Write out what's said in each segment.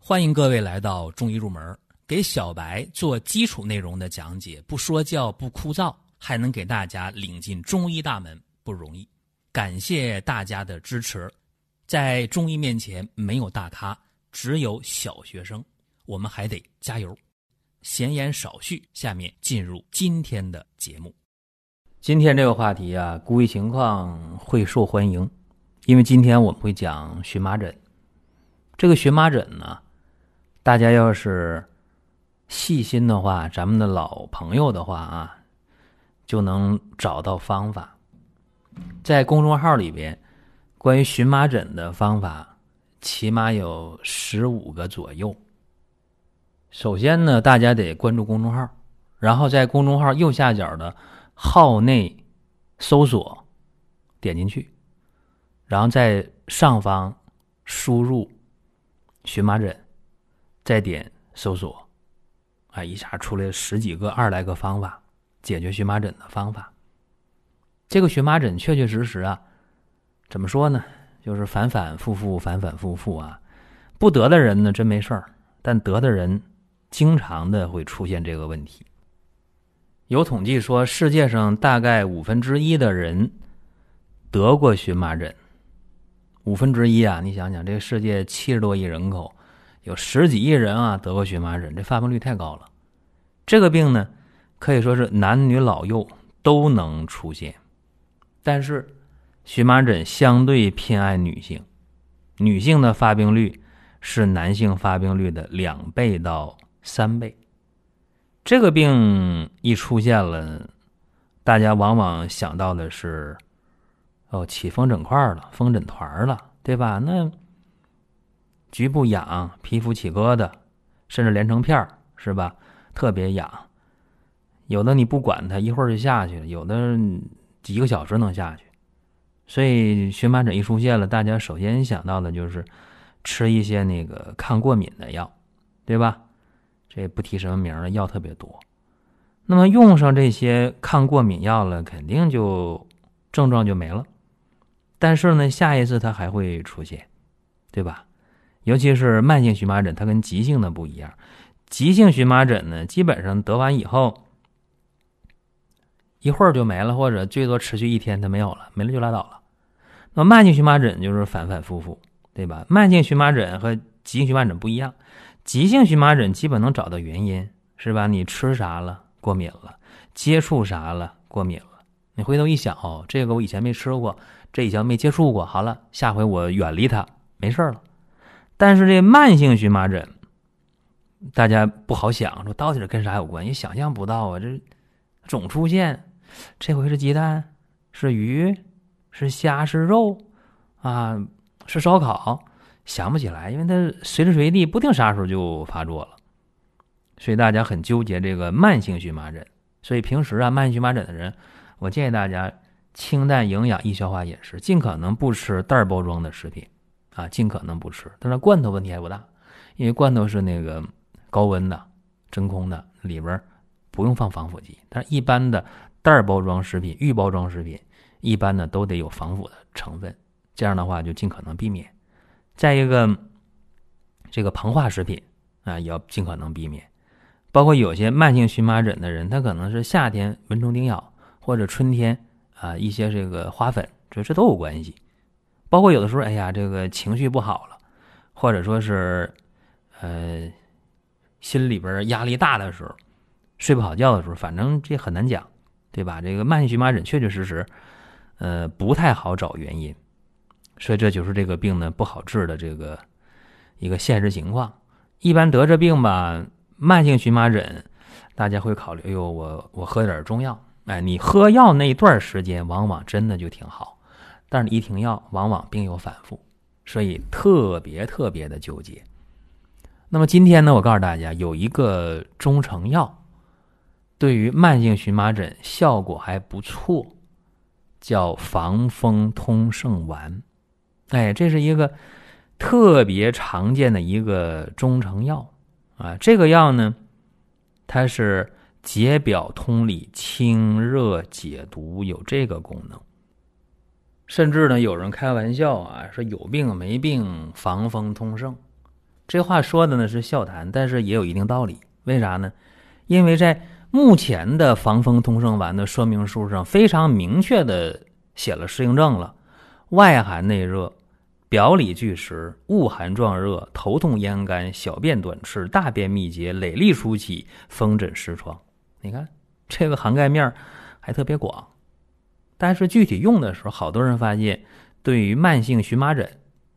欢迎各位来到中医入门，给小白做基础内容的讲解，不说教不枯燥，还能给大家领进中医大门，不容易。感谢大家的支持，在中医面前没有大咖，只有小学生，我们还得加油。闲言少叙，下面进入今天的节目。今天这个话题啊，估计情况会受欢迎，因为今天我们会讲荨麻疹。这个荨麻疹呢？大家要是细心的话，咱们的老朋友的话啊，就能找到方法。在公众号里边，关于荨麻疹的方法，起码有十五个左右。首先呢，大家得关注公众号，然后在公众号右下角的号内搜索，点进去，然后在上方输入荨麻疹。再点搜索，啊，一下出来十几个、二来个方法解决荨麻疹的方法。这个荨麻疹确确实实啊，怎么说呢？就是反反复复、反反复复啊。不得的人呢，真没事儿；但得的人，经常的会出现这个问题。有统计说，世界上大概五分之一的人得过荨麻疹。五分之一啊，你想想，这个世界七十多亿人口。有十几亿人啊得过荨麻疹，这发病率太高了。这个病呢，可以说是男女老幼都能出现。但是，荨麻疹相对偏爱女性，女性的发病率是男性发病率的两倍到三倍。这个病一出现了，大家往往想到的是，哦，起风疹块了，风疹团了，对吧？那。局部痒，皮肤起疙瘩，甚至连成片儿，是吧？特别痒。有的你不管它，一会儿就下去了；有的几个小时能下去。所以荨麻疹一出现了，大家首先想到的就是吃一些那个抗过敏的药，对吧？这不提什么名了，药特别多。那么用上这些抗过敏药了，肯定就症状就没了。但是呢，下一次它还会出现，对吧？尤其是慢性荨麻疹，它跟急性的不一样。急性荨麻疹呢，基本上得完以后一会儿就没了，或者最多持续一天，它没有了，没了就拉倒了。那慢性荨麻疹就是反反复复，对吧？慢性荨麻疹和急性荨麻疹不一样，急性荨麻疹基本能找到原因，是吧？你吃啥了过敏了，接触啥了过敏了，你回头一想，哦，这个我以前没吃过，这以前没接触过，好了，下回我远离它，没事了。但是这慢性荨麻疹，大家不好想，说到底是跟啥有关？也想象不到啊！这总出现，这回是鸡蛋，是鱼，是虾，是肉，啊，是烧烤，想不起来，因为它随时随地不定啥时候就发作了，所以大家很纠结这个慢性荨麻疹。所以平时啊，慢性荨麻疹的人，我建议大家清淡、营养、易消化饮食，尽可能不吃袋包装的食品。啊，尽可能不吃。但是罐头问题还不大，因为罐头是那个高温的、真空的，里边不用放防腐剂。但是一般的袋包装食品、预包装食品，一般呢都得有防腐的成分。这样的话就尽可能避免。再一个，这个膨化食品啊，也要尽可能避免。包括有些慢性荨麻疹的人，他可能是夏天蚊虫叮咬，或者春天啊一些这个花粉，这这都有关系。包括有的时候，哎呀，这个情绪不好了，或者说是，呃，心里边压力大的时候，睡不好觉的时候，反正这很难讲，对吧？这个慢性荨麻疹确确实实，呃，不太好找原因，所以这就是这个病呢不好治的这个一个现实情况。一般得这病吧，慢性荨麻疹，大家会考虑，哎呦，我我喝点中药，哎，你喝药那段时间，往往真的就挺好。但是，一停药，往往病有反复，所以特别特别的纠结。那么今天呢，我告诉大家，有一个中成药，对于慢性荨麻疹效果还不错，叫防风通圣丸。哎，这是一个特别常见的一个中成药啊。这个药呢，它是解表通里、清热解毒，有这个功能。甚至呢，有人开玩笑啊，说有病没病，防风通圣。这话说的呢是笑谈，但是也有一定道理。为啥呢？因为在目前的防风通圣丸的说明书上，非常明确的写了适应症了：外寒内热，表里俱实，恶寒壮热，头痛咽干，小便短赤，大便秘结，累粒初起，风疹湿疮。你看这个涵盖面还特别广。但是具体用的时候，好多人发现，对于慢性荨麻疹。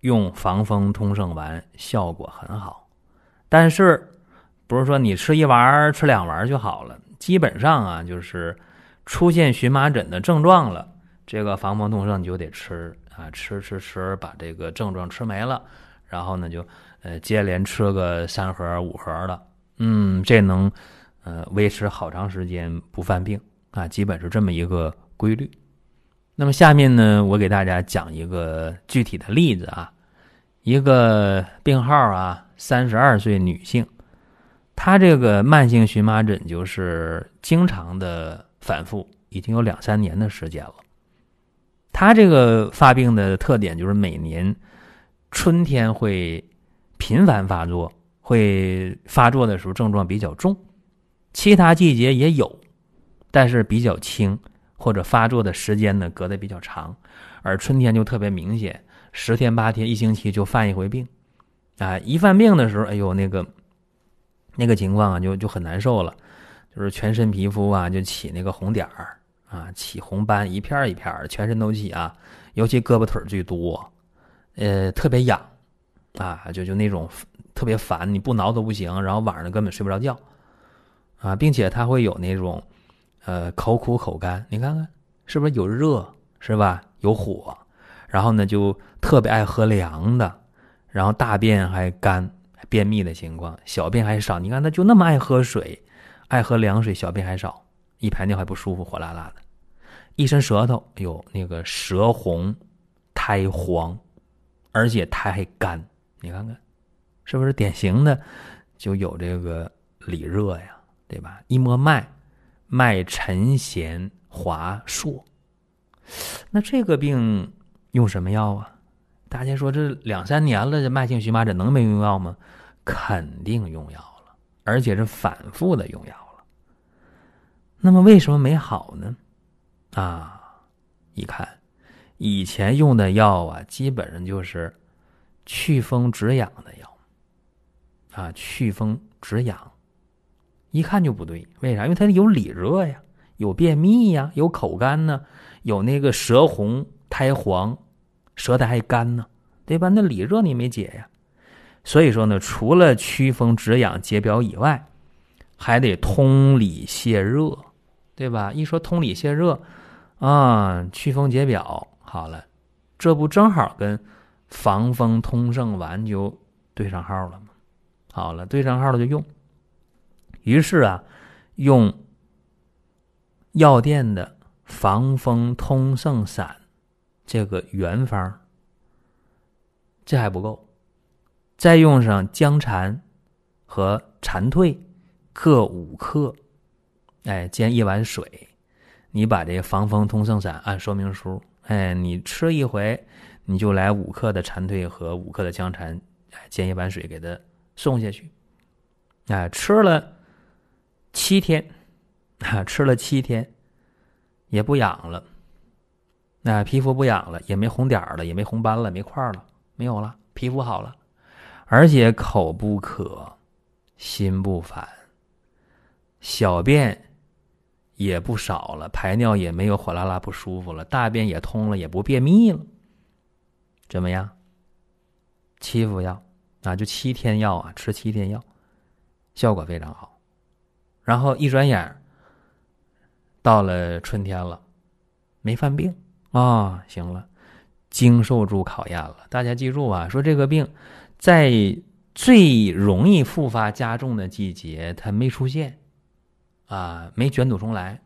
用防风通圣丸效果很好，但是不是说你吃一丸吃两丸就好了？基本上啊，就是出现荨麻疹的症状了，这个防风通圣你就得吃啊，吃吃吃，把这个症状吃没了，然后呢就呃接连吃个三盒五盒的，嗯，这能呃维持好长时间不犯病啊，基本是这么一个规律。那么下面呢，我给大家讲一个具体的例子啊。一个病号啊，三十二岁女性，她这个慢性荨麻疹就是经常的反复，已经有两三年的时间了。她这个发病的特点就是每年春天会频繁发作，会发作的时候症状比较重，其他季节也有，但是比较轻，或者发作的时间呢隔得比较长，而春天就特别明显。十天八天一星期就犯一回病，啊，一犯病的时候，哎呦，那个那个情况啊，就就很难受了，就是全身皮肤啊就起那个红点儿啊，起红斑，一片一片的，全身都起啊，尤其胳膊腿最多，呃，特别痒，啊，就就那种特别烦，你不挠都不行，然后晚上根本睡不着觉，啊，并且它会有那种呃口苦口干，你看看是不是有热是吧？有火。然后呢，就特别爱喝凉的，然后大便还干，便秘的情况，小便还少。你看他就那么爱喝水，爱喝凉水，小便还少，一排尿还不舒服，火辣辣的，一伸舌头，哎呦，那个舌红，苔黄，而且苔还干。你看看，是不是典型的就有这个里热呀？对吧？一摸脉，脉沉弦滑硕，那这个病。用什么药啊？大家说这两三年了，这慢性荨麻疹能没用药吗？肯定用药了，而且是反复的用药了。那么为什么没好呢？啊，一看以前用的药啊，基本上就是祛风止痒的药啊，祛风止痒，一看就不对。为啥？因为它有里热呀，有便秘呀，有口干呢，有那个舌红苔黄。舌苔还干呢，对吧？那里热你没解呀，所以说呢，除了祛风止痒解表以外，还得通里泻热，对吧？一说通里泻热，啊，祛风解表好了，这不正好跟防风通圣丸就对上号了吗？好了，对上号了就用。于是啊，用药店的防风通圣散。这个原方，这还不够，再用上姜蝉和蝉蜕各五克，哎，煎一碗水，你把这防风通圣散按说明书，哎，你吃一回，你就来五克的蝉蜕和五克的姜蝉，哎，煎一碗水给它送下去，哎，吃了七天，啊，吃了七天，也不痒了。那皮肤不痒了，也没红点了，也没红斑了，没块了，没有了，皮肤好了，而且口不渴，心不烦，小便也不少了，排尿也没有火辣辣不舒服了，大便也通了，也不便秘了，怎么样？七副药啊，就七天药啊，吃七天药，效果非常好。然后一转眼到了春天了，没犯病。啊，行了，经受住考验了。大家记住啊，说这个病在最容易复发加重的季节，它没出现，啊，没卷土重来，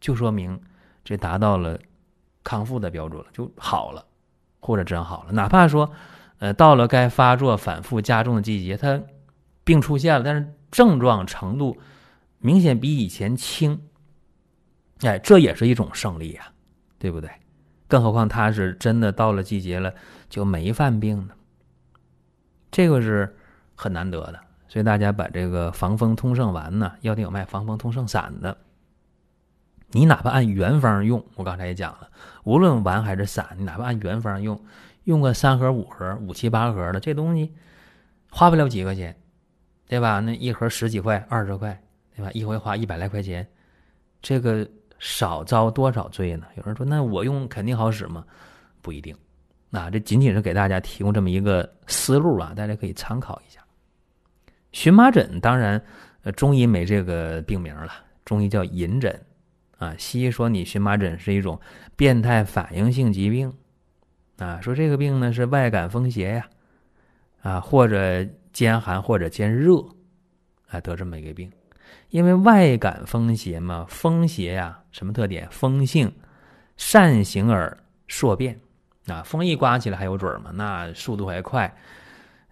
就说明这达到了康复的标准了，就好了，或者真好了。哪怕说，呃，到了该发作反复加重的季节，它病出现了，但是症状程度明显比以前轻，哎，这也是一种胜利啊，对不对？更何况他是真的到了季节了就没犯病呢，这个是很难得的。所以大家把这个防风通圣丸呢，药店有卖防风通圣散的。你哪怕按原方用，我刚才也讲了，无论丸还是散，你哪怕按原方用，用个三盒、五盒、五七八盒的这东西，花不了几块钱，对吧？那一盒十几块、二十块，对吧？一回花一百来块钱，这个少遭多少罪呢？有人说，那我用肯定好使吗？不一定。那这仅仅是给大家提供这么一个思路啊，大家可以参考一下。荨麻疹当然，呃，中医没这个病名了，中医叫隐疹，啊，西医说你荨麻疹是一种变态反应性疾病，啊，说这个病呢是外感风邪呀，啊，或者兼寒或者兼热，啊，得这么一个病，因为外感风邪嘛，风邪呀，什么特点？风性，善行而硕变，啊，风一刮起来还有准嘛？那速度还快。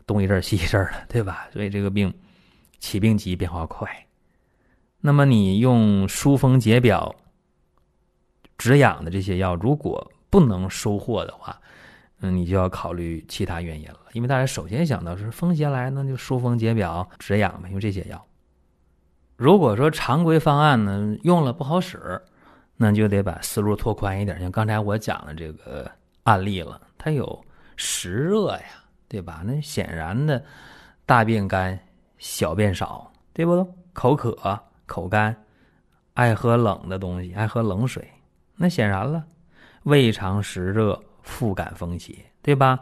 东一阵西一阵的，对吧？所以这个病起病急，变化快。那么你用疏风解表、止痒的这些药，如果不能收获的话，嗯，你就要考虑其他原因了。因为大家首先想到是风邪来，那就疏风解表、止痒嘛，用这些药。如果说常规方案呢用了不好使，那就得把思路拓宽一点。像刚才我讲的这个案例了，它有湿热呀。对吧？那显然的，大便干，小便少，对不？口渴、口干，爱喝冷的东西，爱喝冷水，那显然了，胃肠湿热，腹感风邪，对吧？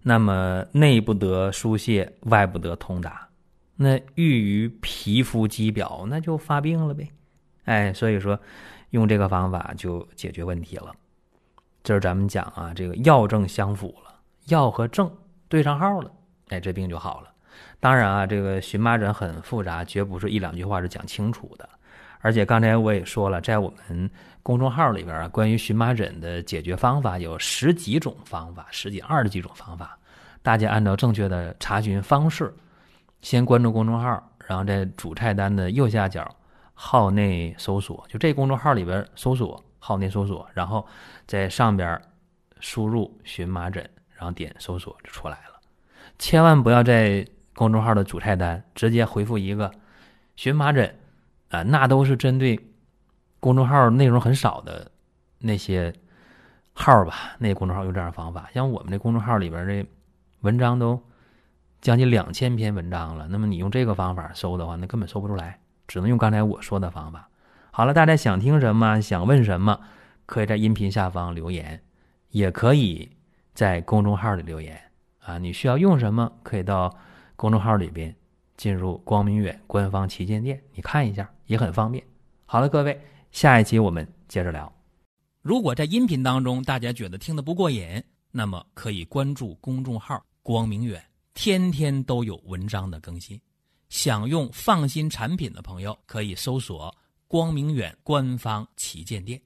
那么内不得疏泄，外不得通达，那郁于皮肤肌表，那就发病了呗。哎，所以说，用这个方法就解决问题了。就是咱们讲啊，这个药症相符了，药和症。对上号了，哎，这病就好了。当然啊，这个荨麻疹很复杂，绝不是一两句话是讲清楚的。而且刚才我也说了，在我们公众号里边啊，关于荨麻疹的解决方法有十几种方法，十几二十几种方法。大家按照正确的查询方式，先关注公众号，然后在主菜单的右下角号内搜索，就这公众号里边搜索号内搜索，然后在上边输入荨麻疹。然后点搜索就出来了，千万不要在公众号的主菜单直接回复一个“荨麻疹”，啊，那都是针对公众号内容很少的那些号吧。那公众号用这样的方法，像我们这公众号里边这文章都 将近两千篇文章了，那么你用这个方法搜的话，那根本搜不出来，只能用刚才我说的方法。好了，大家想听什么，想问什么，可以在音频下方留言，也可以。在公众号里留言啊，你需要用什么？可以到公众号里边进入光明远官方旗舰店，你看一下也很方便。好了，各位，下一期我们接着聊。如果在音频当中大家觉得听得不过瘾，那么可以关注公众号光明远，天天都有文章的更新。想用放心产品的朋友，可以搜索光明远官方旗舰店。